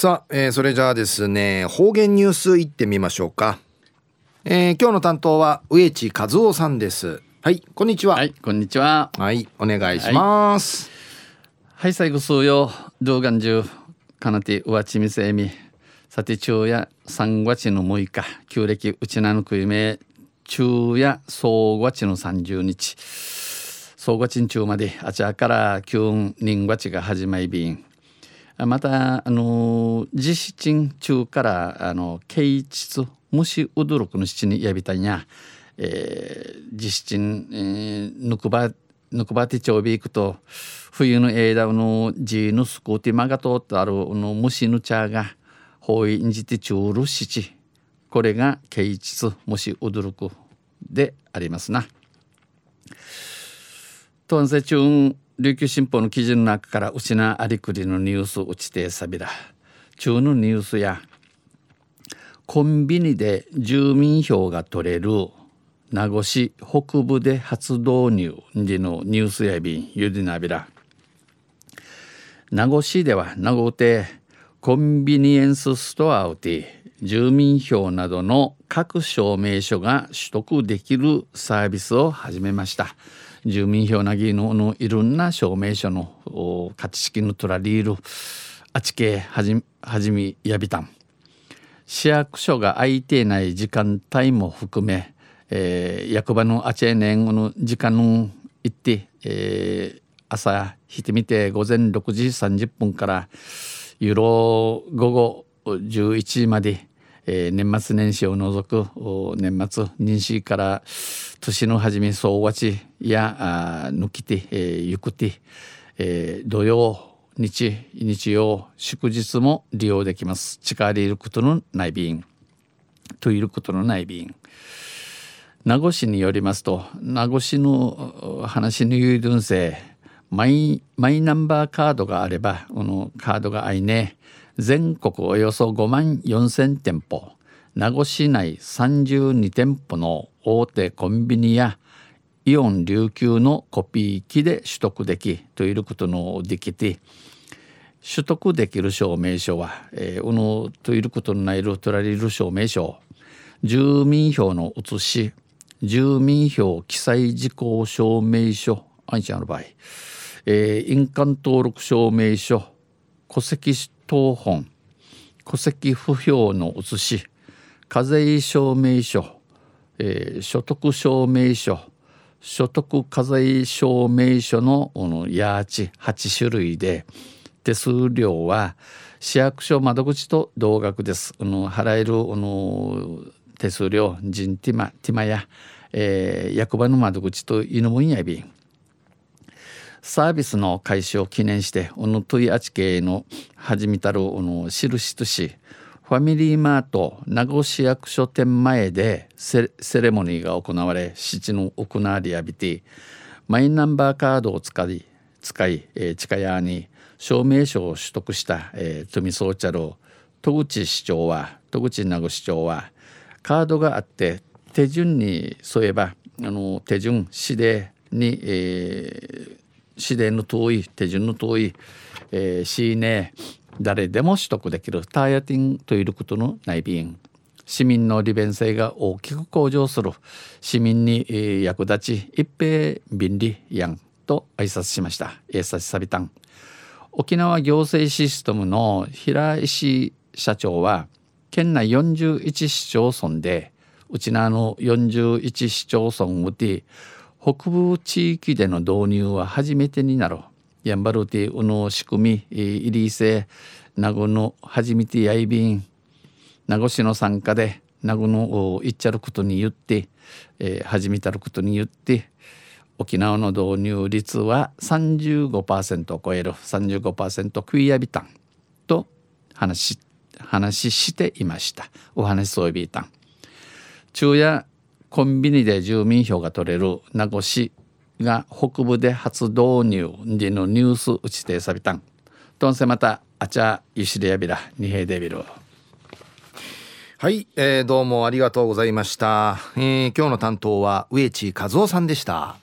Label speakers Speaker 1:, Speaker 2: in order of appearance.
Speaker 1: さあ、えー、それじゃあですね方言ニュースいってみましょうか、えー、今日の担当は植地和夫さんです。はいこんにちは。
Speaker 2: はいこんにちは。
Speaker 1: はいお願いします。
Speaker 2: はい、最後数よ。動画中かなてうわちみせみ。さて昼夜3月の6日旧暦うちなのくいめ昼夜総月の30日。総月中まであちらから急人月が始まりびんまたあの実質中からあの啓蟄虫驚くの七にやびたんや、えー、実質、えー、ぬくばぬくばてちょび行くと冬の枝のじのすこてまがとってあるの虫の茶がほいんじてちゅうる七これが啓蟄虫驚くでありますな。とんせ中琉球新報の記事の中からうちなありくりのニュースうちてさびら中のニュースやコンビニで住民票が取れる名護市北部で初導入でのニュースやびんゆでなびら名護市では名護でコンビニエンスストアをて住民票などの各証明書が取得できるサービスを始めました。住民票なぎののいろんな証明書の価値式のトラリールあちけはじはじみやびたん。市役所が空いていない時間帯も含め、えー、役場のあちえねんの時間の行って、えー、朝引いてみて午前6時30分からユロ午後11時までえー、年末年始を除く年末年始から年の初め総和ちやあ抜きて、えー、ゆくて、えー、土曜日日曜祝日も利用できます。力入れることのない便。といることのない便。名護市によりますと名護市の話の有分性マイマイナンバーカードがあればこのカードがあいね全国およそ5万4,000店舗名護市内32店舗の大手コンビニやイオン琉球のコピー機で取得できということのできて取得できる証明書は、えー、うのということのないる取られる証明書住民票の写し住民票記載事項証明書あんちゃんの場合、えー、印鑑登録証明書戸籍等本。戸籍不評の写し。課税証明書、えー、所得証明書。所得課税証明書ののヤーチ8種類で。手数料は市役所窓口と同額です。払える手数料人ティマティマや、えー、役場の窓口と犬もんやびサービスの開始を記念しておのといあちけの始めたるおの印としファミリーマート名護市役所店前でセレモニーが行われ七の行われやびてマイナンバーカードを使い使い、えー、近屋に証明書を取得した、えー、富総茶楼戸口市長は戸口名護市長はカードがあって手順に沿えばあの手順指定に、えー、指定の遠い手順の遠い、えー、しね誰でも取得できるターヤティンということの内便市民の利便性が大きく向上する。市民に、役立ち一平便利やんと挨拶しました。えさしさびたん。沖縄行政システムの平石社長は県内41市町村でうちなの41市町村をて北部地域での導入は初めてになるやんばるてうの仕組みいりせ名護の初めてやいびん。名護市の参加で名護のいっちゃることに言って、えー、始めたることに言って沖縄の導入率は35%を超える。35%クイアビタンと話話していました。お話そういびたん。昼夜コンビニで住民票が取れる名護市が北部で初導入でのニュース打ちてさびたん。とんせまたあちゃゆしれやびらにへでびる。
Speaker 1: はい、えー、どうもありがとうございました。えー、今日の担当は植地和夫さんでした。